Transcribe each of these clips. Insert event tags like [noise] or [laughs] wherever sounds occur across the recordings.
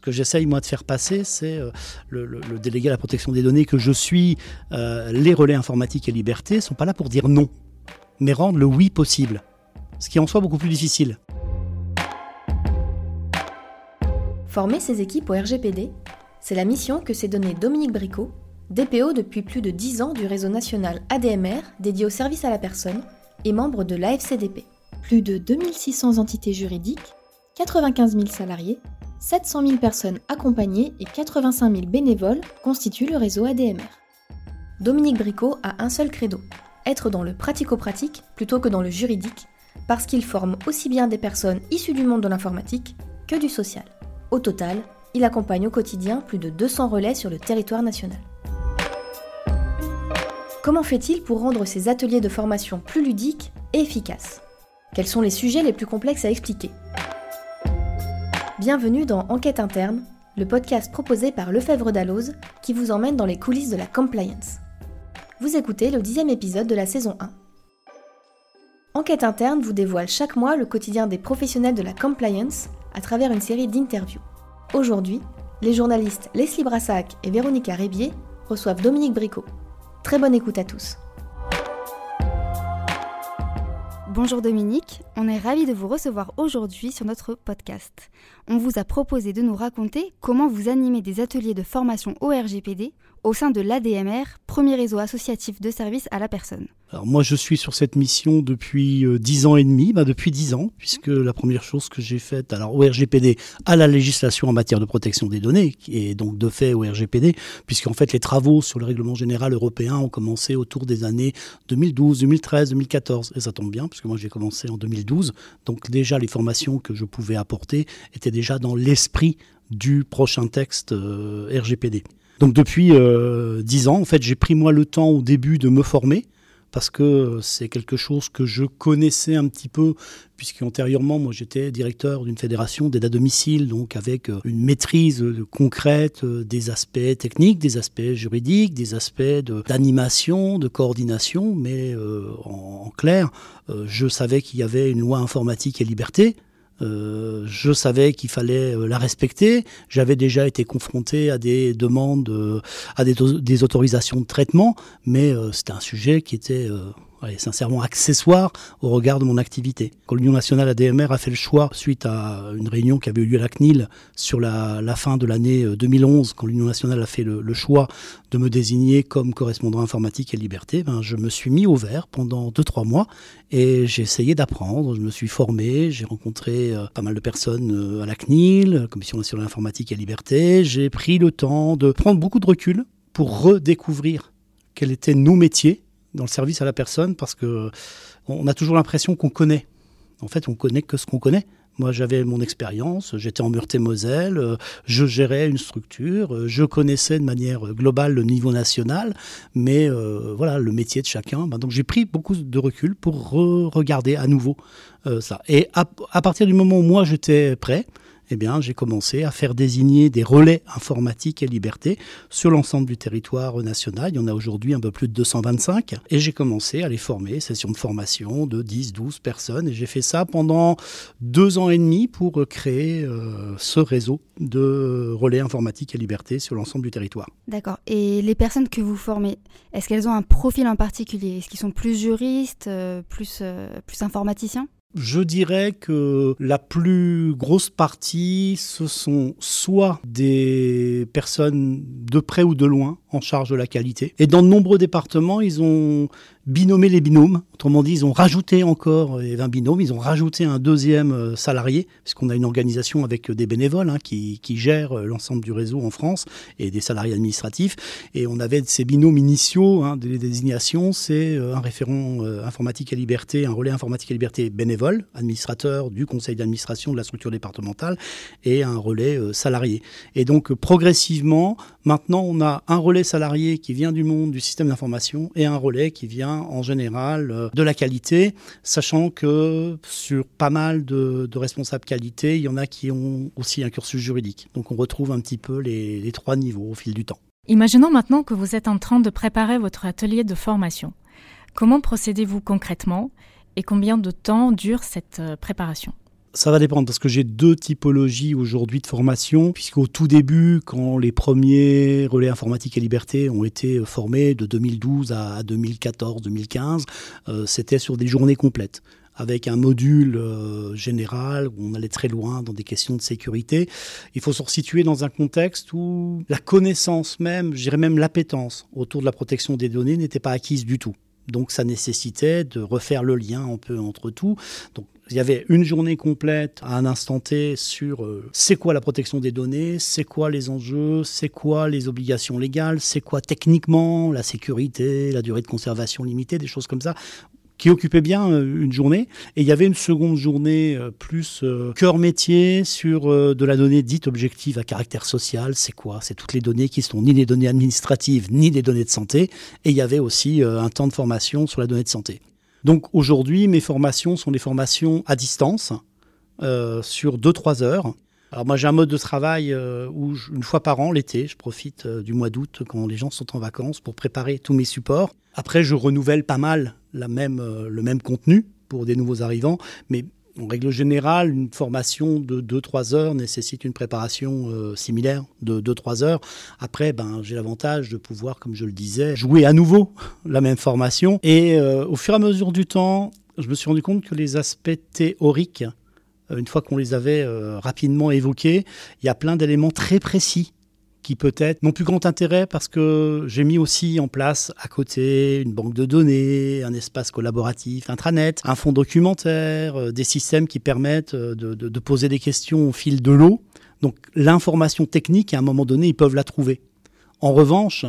Ce que j'essaye moi de faire passer, c'est euh, le, délégué à la protection des données que je suis, euh, les relais informatiques et liberté sont pas là pour dire non, mais rendre le oui possible, ce qui est en soi beaucoup plus difficile. Former ses équipes au RGPD, c'est la mission que s'est donnée Dominique Bricot, DPO depuis plus de 10 ans du réseau national ADMR dédié au service à la personne et membre de l'AFCDP. Plus de 2600 entités juridiques, 95 000 salariés, 700 000 personnes accompagnées et 85 000 bénévoles constituent le réseau ADMR. Dominique Bricot a un seul credo, être dans le pratico-pratique plutôt que dans le juridique, parce qu'il forme aussi bien des personnes issues du monde de l'informatique que du social. Au total, il accompagne au quotidien plus de 200 relais sur le territoire national. Comment fait-il pour rendre ses ateliers de formation plus ludiques et efficaces? Quels sont les sujets les plus complexes à expliquer? Bienvenue dans Enquête interne, le podcast proposé par Lefebvre Dalloz qui vous emmène dans les coulisses de la compliance. Vous écoutez le dixième épisode de la saison 1. Enquête interne vous dévoile chaque mois le quotidien des professionnels de la compliance à travers une série d'interviews. Aujourd'hui, les journalistes Leslie Brassac et Véronica Rébier reçoivent Dominique Bricot. Très bonne écoute à tous. Bonjour Dominique, on est ravis de vous recevoir aujourd'hui sur notre podcast. On vous a proposé de nous raconter comment vous animez des ateliers de formation au RGPD au sein de l'ADMR, premier réseau associatif de services à la personne. Alors moi je suis sur cette mission depuis euh, dix ans et demi, bah depuis dix ans, puisque la première chose que j'ai faite, alors au RGPD, à la législation en matière de protection des données, et donc de fait au RGPD, puisqu'en fait les travaux sur le règlement général européen ont commencé autour des années 2012, 2013, 2014, et ça tombe bien, puisque moi j'ai commencé en 2012, donc déjà les formations que je pouvais apporter étaient déjà dans l'esprit du prochain texte euh, RGPD. Donc depuis euh, dix ans, en fait, j'ai pris moi le temps au début de me former parce que c'est quelque chose que je connaissais un petit peu, puisqu'antérieurement, moi j'étais directeur d'une fédération d'aide à domicile, donc avec euh, une maîtrise concrète des aspects techniques, des aspects juridiques, des aspects d'animation, de, coordination, mais en, clair, je savais qu'il y avait une loi informatique et liberté, euh, je savais qu'il fallait euh, la respecter. J'avais déjà été confronté à des demandes, euh, à des, autorisations de traitement, mais c'était un sujet qui était sincèrement accessoire au regard de mon activité. Quand l'Union nationale ADMR a fait le choix, suite à une réunion qui avait eu lieu à la CNIL sur la, fin de l'année 2011, quand l'Union nationale a fait le, choix de me désigner comme correspondant informatique et liberté, ben, je me suis mis au vert pendant 2-3 mois et j'ai essayé d'apprendre. Je me suis formé, j'ai rencontré euh, pas mal de personnes euh, à la CNIL, Commission nationale informatique et liberté. J'ai pris le temps de prendre beaucoup de recul pour redécouvrir quels étaient nos métiers dans le service à la personne parce que on a toujours l'impression qu'on connaît. En fait, on connaît que ce qu'on connaît. Moi, j'avais mon expérience, j'étais en Meurthe-et-Moselle, euh, je gérais une structure, euh, je connaissais de manière globale le niveau national, mais euh, voilà, le métier de chacun. Ben, donc, j'ai pris beaucoup de recul pour regarder à nouveau ça. Et à, à, partir du moment où moi j'étais prêt, eh bien, j'ai commencé à faire désigner des relais informatiques et liberté sur l'ensemble du territoire national. Il y en a aujourd'hui un peu plus de 225. Et j'ai commencé à les former, sessions de formation de 10, 12 personnes. Et j'ai fait ça pendant deux ans et demi pour créer euh, ce réseau de relais informatiques et liberté sur l'ensemble du territoire. D'accord. Et les personnes que vous formez, est-ce qu'elles ont un profil en particulier? Est-ce qu'ils sont plus juristes, euh, plus, euh, plus informaticiens? Je dirais que la plus grosse partie, ce sont soit des personnes de près ou de loin en charge de la qualité. Et dans de nombreux départements, ils ont binomé les binômes. Autrement dit, ils ont rajouté encore 20 binômes, ils ont rajouté un deuxième euh, salarié, puisqu'on a une organisation avec des bénévoles hein, qui, qui gèrent euh, l'ensemble du réseau en France et des salariés administratifs. Et on avait ces binômes initiaux hein, des désignations, c'est euh, un référent informatique et liberté, un relais informatique et liberté bénévole, administrateur du conseil d'administration de la structure départementale, et un relais salarié. Et donc progressivement, maintenant, on a un relais salarié qui vient du monde du système d'information et un relais qui vient en général euh, de la qualité, sachant que sur pas mal de, responsables qualité, il y en a qui ont aussi un cursus juridique. Donc on retrouve un petit peu les, trois niveaux au fil du temps. Imaginons maintenant que vous êtes en train de préparer votre atelier de formation. Comment procédez-vous concrètement et combien de temps dure cette euh, préparation? Ça va dépendre parce que j'ai deux typologies aujourd'hui de formation, puisqu'au tout début, quand les premiers relais informatique et liberté ont été formés de 2012 à 2014-2015, euh, c'était sur des journées complètes avec un module euh, général où on allait très loin dans des questions de sécurité. Il faut se resituer dans un contexte où la connaissance même, je dirais même l'appétence autour de la protection des données n'était pas acquise du tout. Donc ça nécessitait de refaire le lien un peu entre tout. Il y avait une journée complète à un instant T sur euh, c'est quoi la protection des données, c'est quoi les enjeux, c'est quoi les obligations légales, c'est quoi techniquement la sécurité, la durée de conservation limitée, des choses comme ça qui occupait bien euh, une journée. Et il y avait une seconde journée euh, plus cœur métier sur de la donnée dite objective à caractère social. C'est quoi? C'est toutes les données qui sont ni les données administratives ni les données de santé. Et il y avait aussi un temps de formation sur la donnée de santé. Donc aujourd'hui, mes formations sont des formations à distance sur 2-3 heures. Alors moi j'ai un mode de travail où une fois par an, l'été, je profite du mois d'août quand les gens sont en vacances pour préparer tous mes supports. Après je renouvelle pas mal euh, le même contenu pour des nouveaux arrivants, mais en règle générale, une formation de 2-3 heures nécessite une préparation euh, similaire de 2-3 heures. Après, ben, j'ai l'avantage de pouvoir, comme je le disais, jouer à nouveau [laughs] la même formation. Et euh, au fur et à mesure du temps, je me suis rendu compte que les aspects théoriques, une fois qu'on les avait rapidement évoqués, il y a plein d'éléments très précis qui peut-être n'ont plus grand intérêt parce que j'ai mis aussi en place à côté une banque de données, un espace collaboratif intranet, un fonds documentaire, euh, des systèmes qui permettent euh, de, de poser des questions au fil de l'eau. Donc l'information technique, à un moment donné, ils peuvent la trouver. En revanche,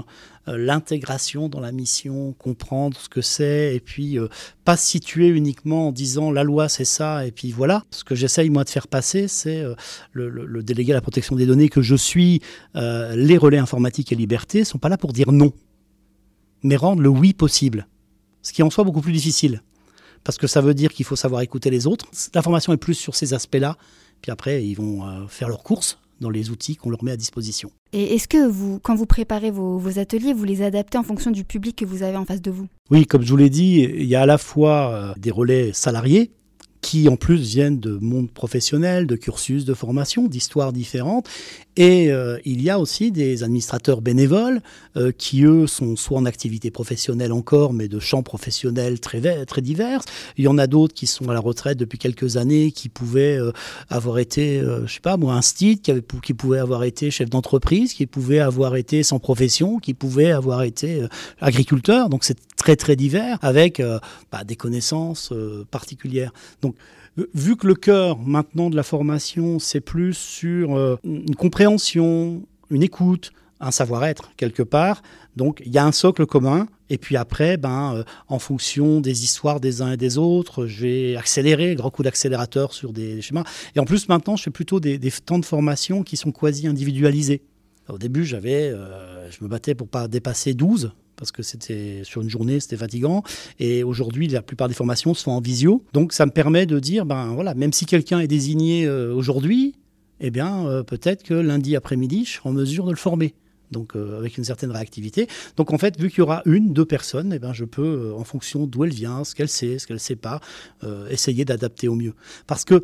l'intégration dans la mission, comprendre ce que c'est, et puis euh, pas situer uniquement en disant la loi c'est ça, et puis voilà. Ce que j'essaye moi de faire passer, c'est euh, le, délégué à la protection des données que je suis, les relais informatiques et liberté sont pas là pour dire non, mais rendre le oui possible. Ce qui est en soi beaucoup plus difficile parce que ça veut dire qu'il faut savoir écouter les autres. L'information est plus sur ces aspects-là. Puis après, ils vont faire leurs courses dans les outils qu'on leur met à disposition. Et est-ce que vous, quand vous préparez vos, vos, ateliers, vous les adaptez en fonction du public que vous avez en face de vous? Oui, comme je vous l'ai dit, il y a à la fois euh, des relais salariés qui en plus viennent de mondes professionnels, de cursus de formation, d'histoires différentes. Et euh, il y a aussi des administrateurs bénévoles euh, qui, eux, sont soit en activité professionnelle encore, mais de champs professionnels très, très divers. Il y en a d'autres qui sont à la retraite depuis quelques années, qui pouvaient euh, avoir été, je sais pas moi, un avait, qui pouvaient avoir été chef d'entreprise, qui pouvaient avoir été sans profession, qui pouvaient avoir été agriculteur. Donc c'est très très divers, avec bah, des connaissances particulières. Donc vu que le cœur maintenant de la formation, c'est plus sur euh, une compréhension, une écoute, un savoir-être quelque part, donc il y a un socle commun. Et puis après, ben, euh, en fonction des histoires des uns et des autres, je vais accélérer, grand coup d'accélérateur sur des schémas. Et en plus, maintenant, je fais plutôt des, temps de formation qui sont quasi individualisés. Au début, j'avais, euh, je me battais pour pas dépasser 12 parce que c'était sur une journée, c'était fatigant. Et aujourd'hui, la plupart des formations sont en visio. Donc ça me permet de dire, ben voilà, même si quelqu'un est désigné euh, aujourd'hui, eh bien euh, peut-être que lundi après-midi, je serai en mesure de le former. Donc euh, avec une certaine réactivité. Donc en fait, vu qu'il y aura une, deux personnes, eh ben, je peux, en fonction d'où elle vient, ce qu'elle sait, ce qu'elle ne sait pas, essayer d'adapter au mieux. Parce que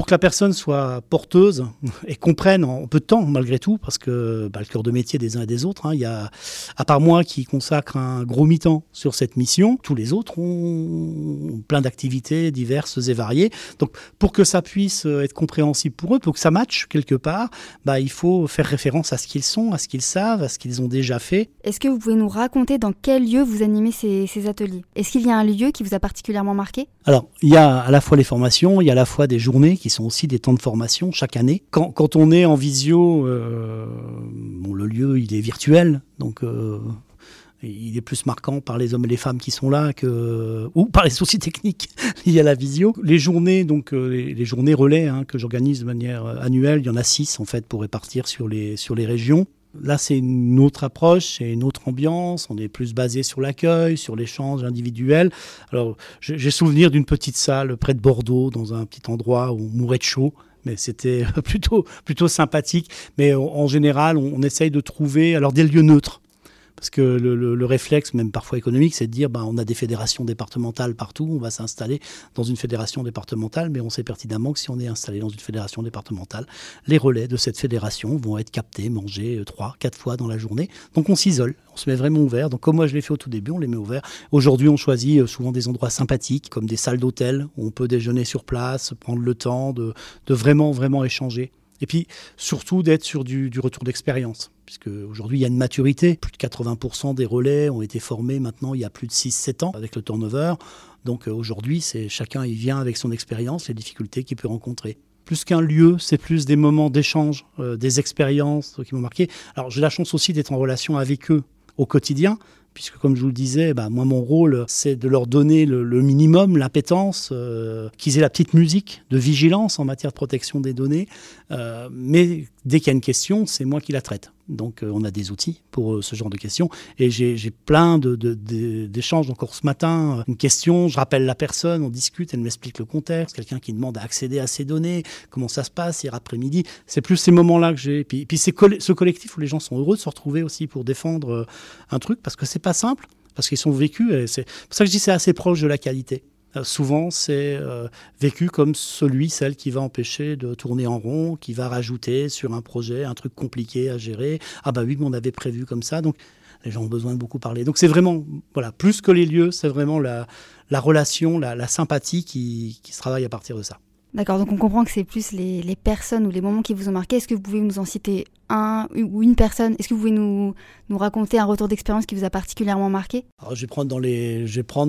pour que la personne soit porteuse et comprenne en peu de temps, malgré tout, parce que bah, le cœur de métier des uns et des autres, hein, il y a, à part moi qui consacre un gros mi-temps sur cette mission, tous les autres ont plein d'activités diverses et variées. Donc, pour que ça puisse être compréhensible pour eux, pour que ça matche quelque part, bah, il faut faire référence à ce qu'ils sont, à ce qu'ils savent, à ce qu'ils ont déjà fait. Est-ce que vous pouvez nous raconter dans quel lieu vous animez ces, ces ateliers? Est-ce qu'il y a un lieu qui vous a particulièrement marqué? Alors, il y a à la fois les formations, il y a à la fois des journées qui sont aussi des temps de formation chaque année. Quand, quand on est en visio, euh, bon, le lieu il est virtuel, donc euh, il est plus marquant par les hommes et les femmes qui sont là que ou par les soucis techniques [laughs] liés à la visio. Les journées, donc euh, les, journées relais hein, que j'organise de manière annuelle, il y en a six en fait pour répartir sur les sur les régions. Là, c'est une autre approche, c'est une autre ambiance. On est plus basé sur l'accueil, sur l'échange individuel. Alors, j'ai souvenir d'une petite salle près de Bordeaux, dans un petit endroit où on mourait de chaud. Mais c'était [laughs] plutôt, plutôt sympathique. Mais en général, on, essaye de trouver alors des lieux neutres Parce que le, réflexe, même parfois économique, c'est de dire bah, on a des fédérations départementales partout, on va s'installer dans une fédération départementale, mais on sait pertinemment que si on est installé dans une fédération départementale, les relais de cette fédération vont être captés, mangés euh, trois, quatre fois dans la journée. Donc on s'isole, on se met vraiment ouvert. Donc comme moi je l'ai fait au tout début, on les met ouverts. Aujourd'hui, on choisit euh, souvent des endroits sympathiques, comme des salles d'hôtel, où on peut déjeuner sur place, prendre le temps de, vraiment, vraiment échanger. Et puis surtout d'être sur du retour d'expérience puisque aujourd'hui il y a une maturité. Plus de 80% des relais ont été formés maintenant il y a plus de 6-7 ans avec le turnover. Donc euh, aujourd'hui, c'est chacun il vient avec son expérience, les difficultés qu'il peut rencontrer. Plus qu'un lieu, c'est plus des moments d'échange, euh, des expériences qui m'ont marqué. Alors j'ai la chance aussi d'être en relation avec eux au quotidien, puisque comme je vous le disais, bah, moi mon rôle c'est de leur donner le, minimum, l'appétence, euh, qu'ils aient la petite musique de vigilance en matière de protection des données, euh, mais dès qu'il y a une question, c'est moi qui la traite. Donc euh, on a des outils pour ce genre de questions. Et j'ai plein d'échanges. De, Encore ce matin, une question, je rappelle la personne, on discute, elle m'explique le contexte, quelqu'un qui demande à accéder à ces données, comment ça se passe hier après-midi. C'est plus ces moments-là que j'ai. Puis, puis c'est ce collectif où les gens sont heureux de se retrouver aussi pour défendre un truc, parce que c'est pas simple, parce qu'ils sont vécus. C'est pour ça que je dis c'est assez proche de la qualité. Euh, souvent, c'est euh, vécu comme celui, celle qui va empêcher de tourner en rond, qui va rajouter sur un projet un truc compliqué à gérer. Ah bah oui, mais on avait prévu comme ça. Donc, les gens ont besoin de beaucoup parler. Donc, c'est vraiment, voilà, plus que les lieux, c'est vraiment la, la relation, la, sympathie qui, qui se travaille à partir de ça. D'accord, donc on comprend que c'est plus les, personnes ou les moments qui vous ont marqué. Est-ce que vous pouvez nous en citer un ou une personne? Est-ce que vous pouvez nous, raconter un retour d'expérience qui vous a particulièrement marqué? Alors, je, vais prendre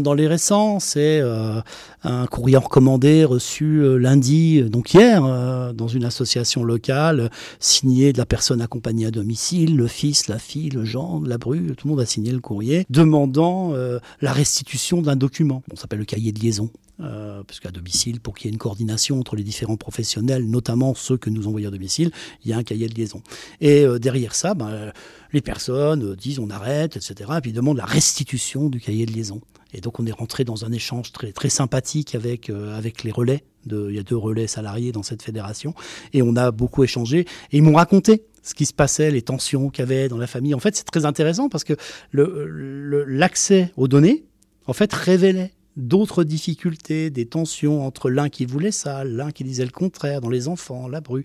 dans les, récents. C'est euh, un courrier recommandé reçu euh, lundi, donc hier, euh, dans une association locale, signé de la personne accompagnée à domicile, le fils, la fille, le gendre, la bru, tout le monde a signé le courrier, demandant la restitution d'un document. On s'appelle le cahier de liaison. Euh, parce qu'à domicile, pour qu'il y ait une coordination entre les différents professionnels, notamment ceux que nous envoyons à domicile, il y a un cahier de liaison. Et euh, derrière ça, ben, les personnes disent on arrête, etc. Et puis ils demandent la restitution du cahier de liaison. Et donc on est rentré dans un échange très, très sympathique avec, euh, avec les relais. Il y a deux relais salariés dans cette fédération. Et on a beaucoup échangé. Et ils m'ont raconté ce qui se passait, les tensions qu'il y avait dans la famille. En fait, c'est très intéressant parce que l'accès aux données, en fait, révélait d'autres difficultés, des tensions entre l'un qui voulait ça, l'un qui disait le contraire, dans les enfants, la bru.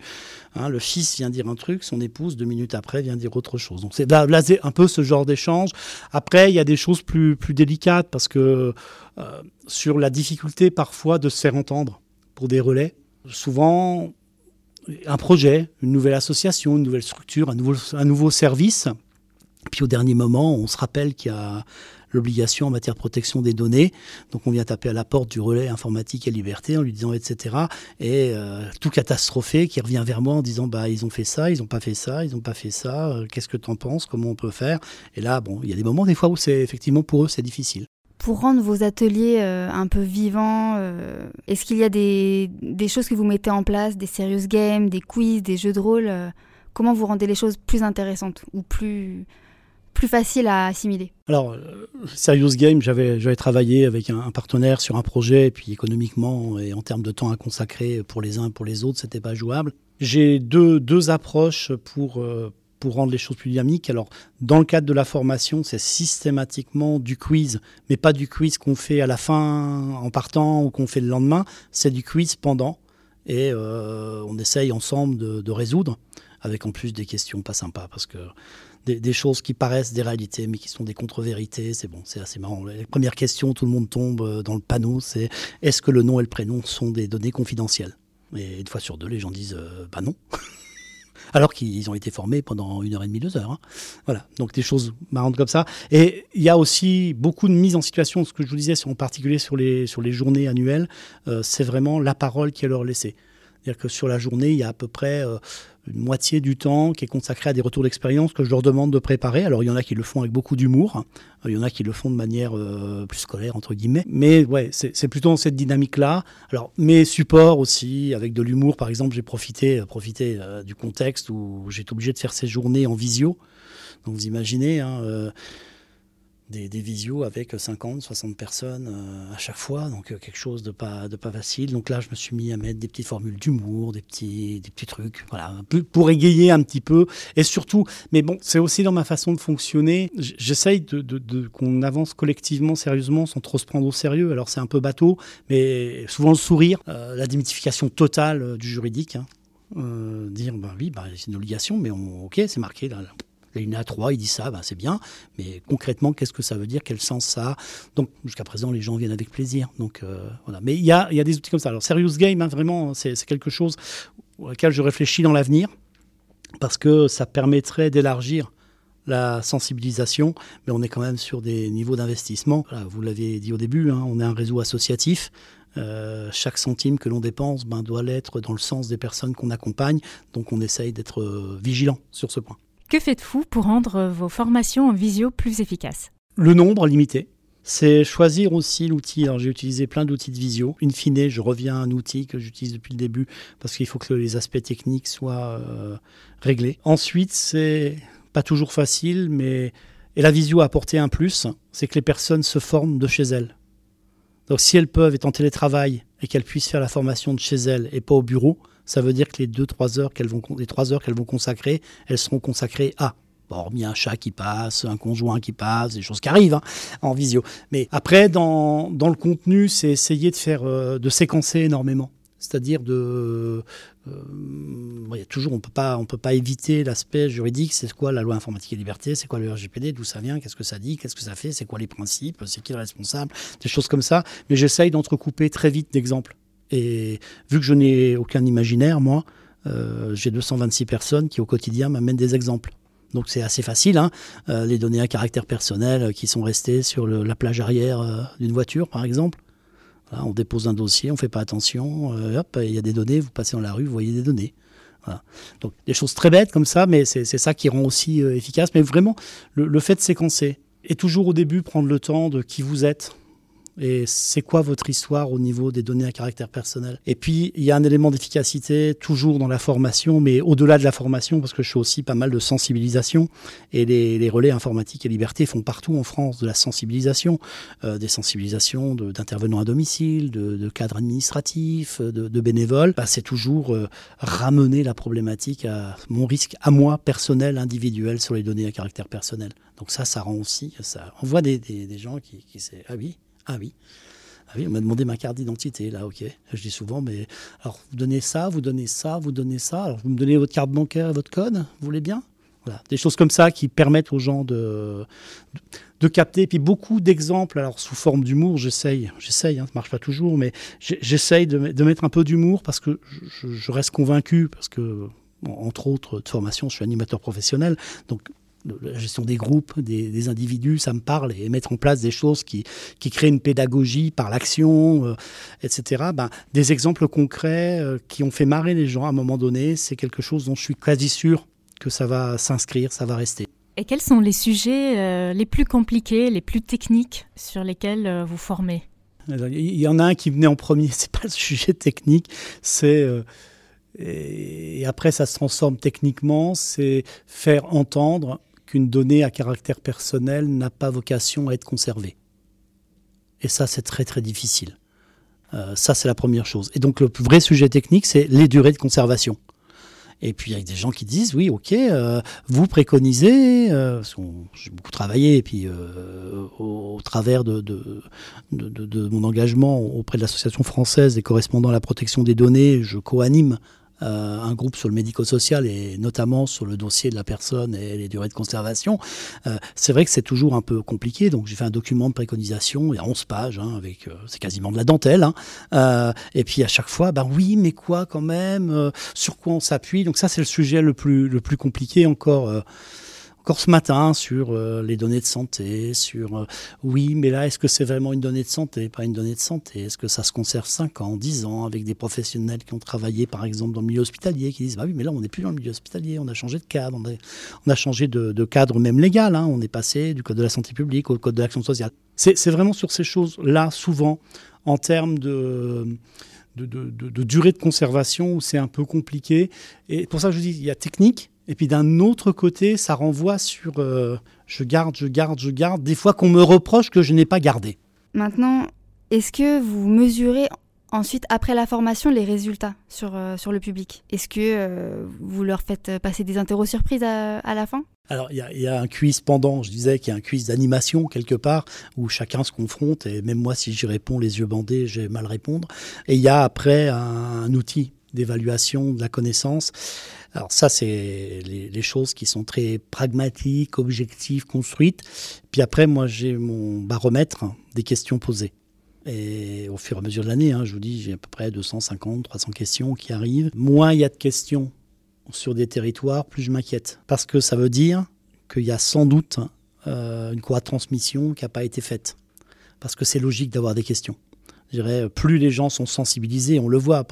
Hein, le fils vient dire un truc, son épouse, deux minutes après, vient dire autre chose. Donc c'est un peu ce genre d'échange. Après, il y a des choses plus, plus délicates parce que euh, sur la difficulté parfois de se faire entendre pour des relais, souvent un projet, une nouvelle association, une nouvelle structure, un nouveau, un nouveau service. Puis au dernier moment, on se rappelle qu'il y a l'obligation en matière de protection des données. Donc on vient taper à la porte du relais informatique et liberté en lui disant etc. Et euh, tout catastrophé qui revient vers moi en disant bah ils ont fait ça, ils n'ont pas fait ça, ils n'ont pas fait ça. Euh, qu'est-ce que tu en penses Comment on peut faire? Et là bon, il y a des moments des fois où c'est effectivement pour eux c'est difficile. Pour rendre vos ateliers euh, un peu vivants, est-ce qu'il y a des, des, choses que vous mettez en place, des serious games, des quiz, des jeux de rôle Comment vous rendez les choses plus intéressantes ou plus plus facile à assimiler Alors, euh, Serious Game, j'avais travaillé avec un, partenaire sur un projet, et puis économiquement et en termes de temps à consacrer pour les uns et pour les autres, c'était pas jouable. J'ai deux, deux approches pour, euh, pour rendre les choses plus dynamiques. Alors, dans le cadre de la formation, c'est systématiquement du quiz, mais pas du quiz qu'on fait à la fin en partant ou qu'on fait le lendemain, c'est du quiz pendant. Et euh, on essaye ensemble de, de résoudre, avec en plus des questions pas sympas, parce que des, choses qui paraissent des réalités, mais qui sont des contre-vérités. C'est bon, c'est assez marrant. La première question, tout le monde tombe euh, dans le panneau, c'est est-ce que le nom et le prénom sont des données confidentielles? Et une fois sur deux, les gens disent euh, bah non. [laughs] Alors qu'ils ont été formés pendant une heure et demie, deux heures. Hein. Voilà, donc des choses marrantes comme ça. Et il y a aussi beaucoup de mise en situation, ce que je vous disais, en particulier sur les, sur les journées annuelles, euh, c'est vraiment la parole qui est leur laissée. C'est-à-dire que sur la journée, il y a à peu près une moitié du temps qui est consacré à des retours d'expérience que je leur demande de préparer. Alors il y en a qui le font avec beaucoup d'humour, il y en a qui le font de manière euh, plus scolaire entre guillemets. Mais ouais, c'est plutôt dans cette dynamique-là. Alors mes supports aussi, avec de l'humour par exemple, j'ai profité, euh, profité euh, du contexte où été obligé de faire ces journées en visio. Donc vous imaginez. Hein, des, des visios avec 50, 60 personnes euh, à chaque fois, donc euh, quelque chose de pas, de pas facile. Donc là, je me suis mis à mettre des petites formules d'humour, des petits, des petits trucs, voilà, pour égayer un petit peu. Et surtout, mais bon, c'est aussi dans ma façon de fonctionner. J'essaye de, qu'on avance collectivement, sérieusement, sans trop se prendre au sérieux. Alors c'est un peu bateau, mais souvent le sourire, euh, la démythification totale du juridique. Hein. dire, ben oui, bah, c'est une obligation, mais ok, c'est marqué là à 3, il dit ça, ben c'est bien, mais concrètement, qu'est-ce que ça veut dire? Quel sens ça a? Donc, jusqu'à présent, les gens viennent avec plaisir. Donc, euh, voilà. Mais il y a, y a, des outils comme ça. Alors, Serious Game, hein, vraiment, c'est quelque chose auquel je réfléchis dans l'avenir, parce que ça permettrait d'élargir la sensibilisation, mais on est quand même sur des niveaux d'investissement. vous l'avez dit au début, hein, on est un réseau associatif. Euh, chaque centime que l'on dépense ben, doit l'être dans le sens des personnes qu'on accompagne, donc on essaye d'être euh, vigilant sur ce point. Que faites-vous pour rendre vos formations en visio plus efficaces? Le nombre limité. C'est choisir aussi l'outil. Alors j'ai utilisé plein d'outils de visio. In fine, je reviens à un outil que j'utilise depuis le début parce qu'il faut que les aspects techniques soient euh, réglés. Ensuite, c'est pas toujours facile, mais et la visio a apporté un plus, c'est que les personnes se forment de chez elles. Donc si elles peuvent être en télétravail et qu'elles puissent faire la formation de chez elles et pas au bureau, ça veut dire que les 2-3 heures qu'elles vont, les 3 heures qu'elles vont consacrer, elles seront consacrées à. Bon, hormis un chat qui passe, un conjoint qui passe, des choses qui arrivent hein, en visio. Mais après, dans, dans le contenu, c'est essayer de faire, euh, de séquencer énormément. C'est-à-dire de, euh, toujours, on peut pas, on peut pas éviter l'aspect juridique. C'est quoi la loi informatique et liberté? C'est quoi le RGPD D'où ça vient? Qu'est-ce que ça dit? Qu'est-ce que ça fait? C'est quoi les principes? C'est qui le responsable? Des choses comme ça. Mais j'essaye d'entrecouper très vite d'exemples. Et vu que je n'ai aucun imaginaire, moi, euh, j'ai 226 personnes qui au quotidien m'amènent des exemples. Donc c'est assez facile, hein, euh, les données à caractère personnel euh, qui sont restées sur la plage arrière d'une voiture, par exemple. on dépose un dossier, on ne fait pas attention, hop, il y a des données, vous passez dans la rue, vous voyez des données. Donc des choses très bêtes comme ça, mais c'est ça qui rend aussi efficace. Mais vraiment, le fait de séquencer, et toujours au début prendre le temps de qui vous êtes, et c'est quoi votre histoire au niveau des données à caractère personnel? Et puis, il y a un élément d'efficacité toujours dans la formation, mais au-delà de la formation, parce que je fais aussi pas mal de sensibilisation, et les, relais informatiques et liberté font partout en France de la sensibilisation, euh, des sensibilisations d'intervenants à domicile, de, cadres administratifs, de, bénévoles. Bah, c'est toujours euh, ramener la problématique à mon risque, à moi, personnel, individuel, sur les données à caractère personnel. Donc ça, ça rend aussi, ça, des, des, gens qui, qui ah oui, ah oui. Ah oui, on m'a demandé ma carte d'identité, là, ok. Je dis souvent, mais alors, vous donnez ça, vous donnez ça, vous donnez ça. Alors, vous me donnez votre carte bancaire et votre code, vous voulez bien? Voilà, des choses comme ça qui permettent aux gens de, de, capter. Et puis, beaucoup d'exemples, alors, sous forme d'humour, j'essaye, j'essaye, hein, ça marche pas toujours, mais j'essaye de, mettre un peu d'humour parce que je, je reste convaincu, parce que, entre autres, de formation, je suis animateur professionnel, donc la gestion des groupes, des, individus, ça me parle, et mettre en place des choses qui, qui créent une pédagogie par l'action, euh, etc. Ben, des exemples concrets euh, qui ont fait marrer les gens à un moment donné, c'est quelque chose dont je suis quasi sûr que ça va s'inscrire, ça va rester. Et quels sont les sujets euh, les plus compliqués, les plus techniques sur lesquels vous formez? Il y en a un qui venait en premier, [laughs] c'est pas le sujet technique, c'est et après ça se transforme techniquement, c'est faire entendre qu'une donnée à caractère personnel n'a pas vocation à être conservée. Et ça, c'est très très difficile. Euh, ça, c'est la première chose. Et donc, le vrai sujet technique, c'est les durées de conservation. Et puis, il y a des gens qui disent, oui, ok, euh, vous préconisez, euh, j'ai beaucoup travaillé, et puis au, travers de, de, de, mon engagement auprès de l'Association française des correspondants à la protection des données, je co-anime euh, un groupe sur le médico-social et notamment sur le dossier de la personne et les durées de conservation. Euh, c'est vrai que c'est toujours un peu compliqué, donc j'ai fait un document de préconisation, il y a 11 pages, hein, avec, euh, c'est quasiment de la dentelle. Hein. et puis à chaque fois, ben oui, mais quoi quand même Sur quoi on s'appuie? Donc ça, c'est le sujet le plus, le plus compliqué encore encore ce matin sur euh, les données de santé, sur euh, oui, mais là, est-ce que c'est vraiment une donnée de santé, pas une donnée de santé Est-ce que ça se conserve 5 ans, 10 ans, avec des professionnels qui ont travaillé, par exemple, dans le milieu hospitalier, qui disent bah oui, mais là, on n'est plus dans le milieu hospitalier, on a changé de cadre, on a, changé de, cadre même légal, hein. on est passé du code de la santé publique au code de l'action sociale. C'est vraiment sur ces choses-là, souvent, en termes de de, durée de conservation où c'est un peu compliqué. Et pour ça, je dis, il y a technique. Et puis d'un autre côté, ça renvoie sur euh, je garde, je garde, je garde. Des fois qu'on me reproche que je n'ai pas gardé. Maintenant, est-ce que vous mesurez ensuite, après la formation, les résultats sur, euh, sur le public? Est-ce que euh, vous leur faites passer des interros surprises à la fin? Alors, il y, a un quiz pendant, je disais qu'il y a un quiz d'animation quelque part, où chacun se confronte, et même moi, si j'y réponds les yeux bandés, j'ai mal à répondre. Et il y a après un, outil d'évaluation de la connaissance. Alors ça, c'est les, choses qui sont très pragmatiques, objectives, construites. Puis après, moi, j'ai mon baromètre des questions posées. Et au fur et à mesure de l'année, hein, je vous dis, j'ai à peu près 250, 300 questions qui arrivent. Moins il y a de questions sur des territoires, plus je m'inquiète. Parce que ça veut dire qu'il y a sans doute euh, une de transmission qui n'a pas été faite. Parce que c'est logique d'avoir des questions. Je dirais, plus les gens sont sensibilisés, on le voit,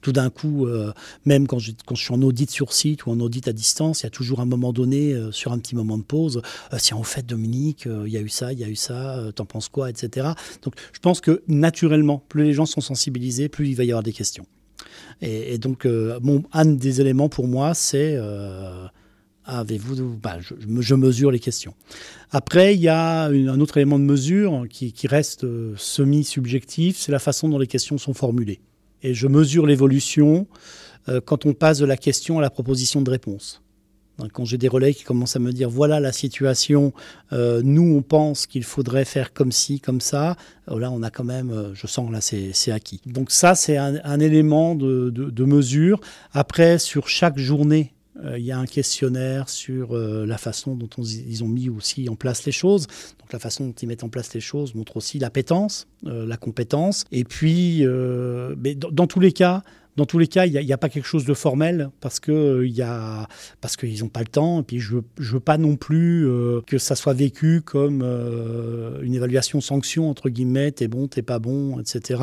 tout d'un coup, euh, même quand je, suis en audit sur site ou en audit à distance, il y a toujours un moment donné, euh, sur un petit moment de pause, si en fait, Dominique, il y a eu ça, il y a eu ça, t'en penses quoi, etc. Donc je pense que naturellement, plus les gens sont sensibilisés, plus il va y avoir des questions. Et, donc, euh, un des éléments pour moi, c'est euh, avez-vous, bah, je, mesure les questions. Après, il y a un autre élément de mesure qui, reste euh, semi-subjectif, c'est la façon dont les questions sont formulées. Et je mesure l'évolution quand on passe de la question à la proposition de réponse. Quand j'ai des relais qui commencent à me dire voilà la situation, euh, nous on pense qu'il faudrait faire comme ci, comme ça, euh, là on a quand même, euh, je sens là c'est acquis. Donc ça c'est un, élément de, mesure. Après sur chaque journée, il y a un questionnaire sur la façon dont ils ont mis aussi en place les choses. Donc la façon dont ils mettent en place les choses montre aussi l'appétence, la compétence. Et puis, mais dans tous les cas, dans tous les cas, il n'y a, pas quelque chose de formel parce que euh, il qu'ils n'ont pas le temps. Et puis je veux, veux pas non plus euh, que ça soit vécu comme euh, une évaluation sanction entre guillemets. T'es bon, t'es pas bon, etc.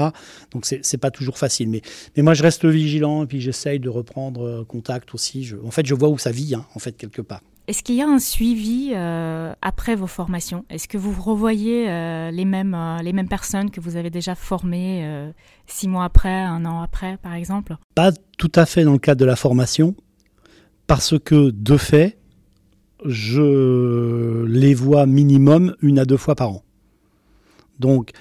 Donc c'est pas toujours facile. Mais moi je reste vigilant et puis j'essaye de reprendre contact aussi. Je, en fait, je vois où ça vit, hein, en fait quelque part. Est-ce qu'il y a un suivi euh, après vos formations? Est-ce que vous revoyez euh, les, mêmes, euh, les mêmes personnes que vous avez déjà formées six mois après, un an après, par exemple? Pas tout à fait dans le cadre de la formation, parce que de fait, je les vois minimum une à deux fois par an. Donc,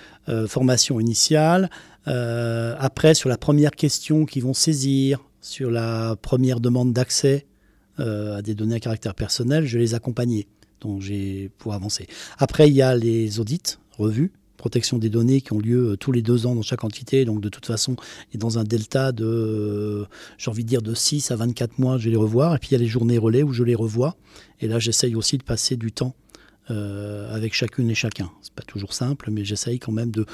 formation initiale, après sur la première question qu'ils vont saisir, sur la première demande d'accès, à des données à caractère personnel, je les accompagnais. Donc j'ai pour avancer. Après, il y a les audits, revues, protection des données qui ont lieu euh, tous les deux ans dans chaque entité. Donc de toute façon, et dans un delta de, euh, j'ai envie de dire, de 6 à 24 mois, je vais les revoir. Et puis il y a les journées relais où je les revois. Et là, j'essaye aussi de passer du temps avec chacune et chacun. C'est pas toujours simple, mais j'essaye quand même de,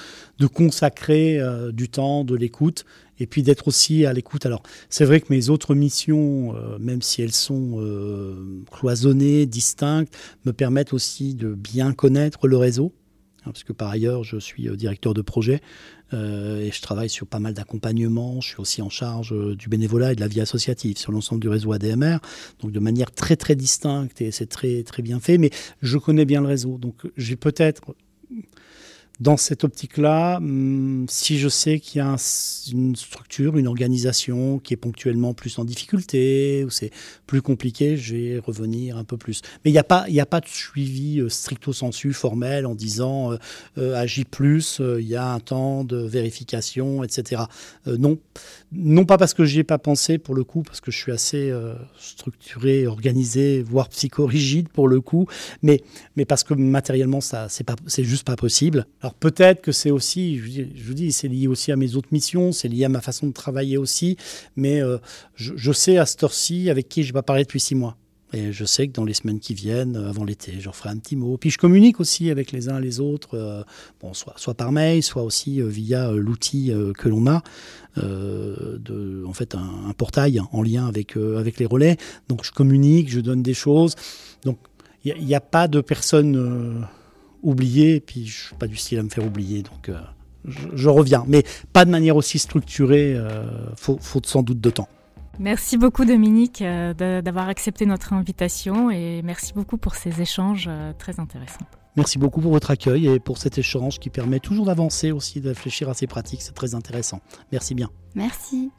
consacrer du temps, de l'écoute et puis d'être aussi à l'écoute. Alors, c'est vrai que mes autres missions, euh, même si elles sont euh, cloisonnées, distinctes, me permettent aussi de bien connaître le réseau, hein, parce que par ailleurs, je suis euh, directeur de projet et je travaille sur pas mal d'accompagnement. Je suis aussi en charge du bénévolat et de la vie associative sur l'ensemble du réseau ADMR, donc de manière très très distincte et c'est très très bien fait. Mais je connais bien le réseau, donc j'ai peut-être dans cette optique-là, hum, si je sais qu'il y a une structure, une organisation qui est ponctuellement plus en difficulté, ou c'est plus compliqué, je vais revenir un peu plus. Mais il n'y a, pas, a pas de suivi euh, stricto sensu formel en disant euh, euh, agis plus, il y a un temps de vérification, etc. non. non pas parce que j'y ai pas pensé pour le coup, parce que je suis assez structuré, organisé, voire psychorigide pour le coup, mais, mais parce que matériellement, ça c'est juste pas possible. Alors peut-être que c'est aussi, je vous dis, c'est lié aussi à mes autres missions, c'est lié à ma façon de travailler aussi, mais euh, je, sais à cette heure-ci avec qui je vais parler depuis six mois. Et je sais que dans les semaines qui viennent, euh, avant l'été, je ferai un petit mot. Puis je communique aussi avec les uns les autres, euh, bon, soit, soit par mail, soit aussi via l'outil que l'on a, en fait un, portail en lien avec, avec les relais. Donc je communique, je donne des choses. Donc il n'y a, pas de personne oublier, et puis je suis pas du style à me faire oublier, donc euh, je, reviens. Mais pas de manière aussi structurée, euh, faut, faut sans doute de temps. Merci beaucoup Dominique euh, d'avoir accepté notre invitation et merci beaucoup pour ces échanges très intéressants. Merci beaucoup pour votre accueil et pour cet échange qui permet toujours d'avancer aussi, de réfléchir à ces pratiques. C'est très intéressant. Merci bien. Merci.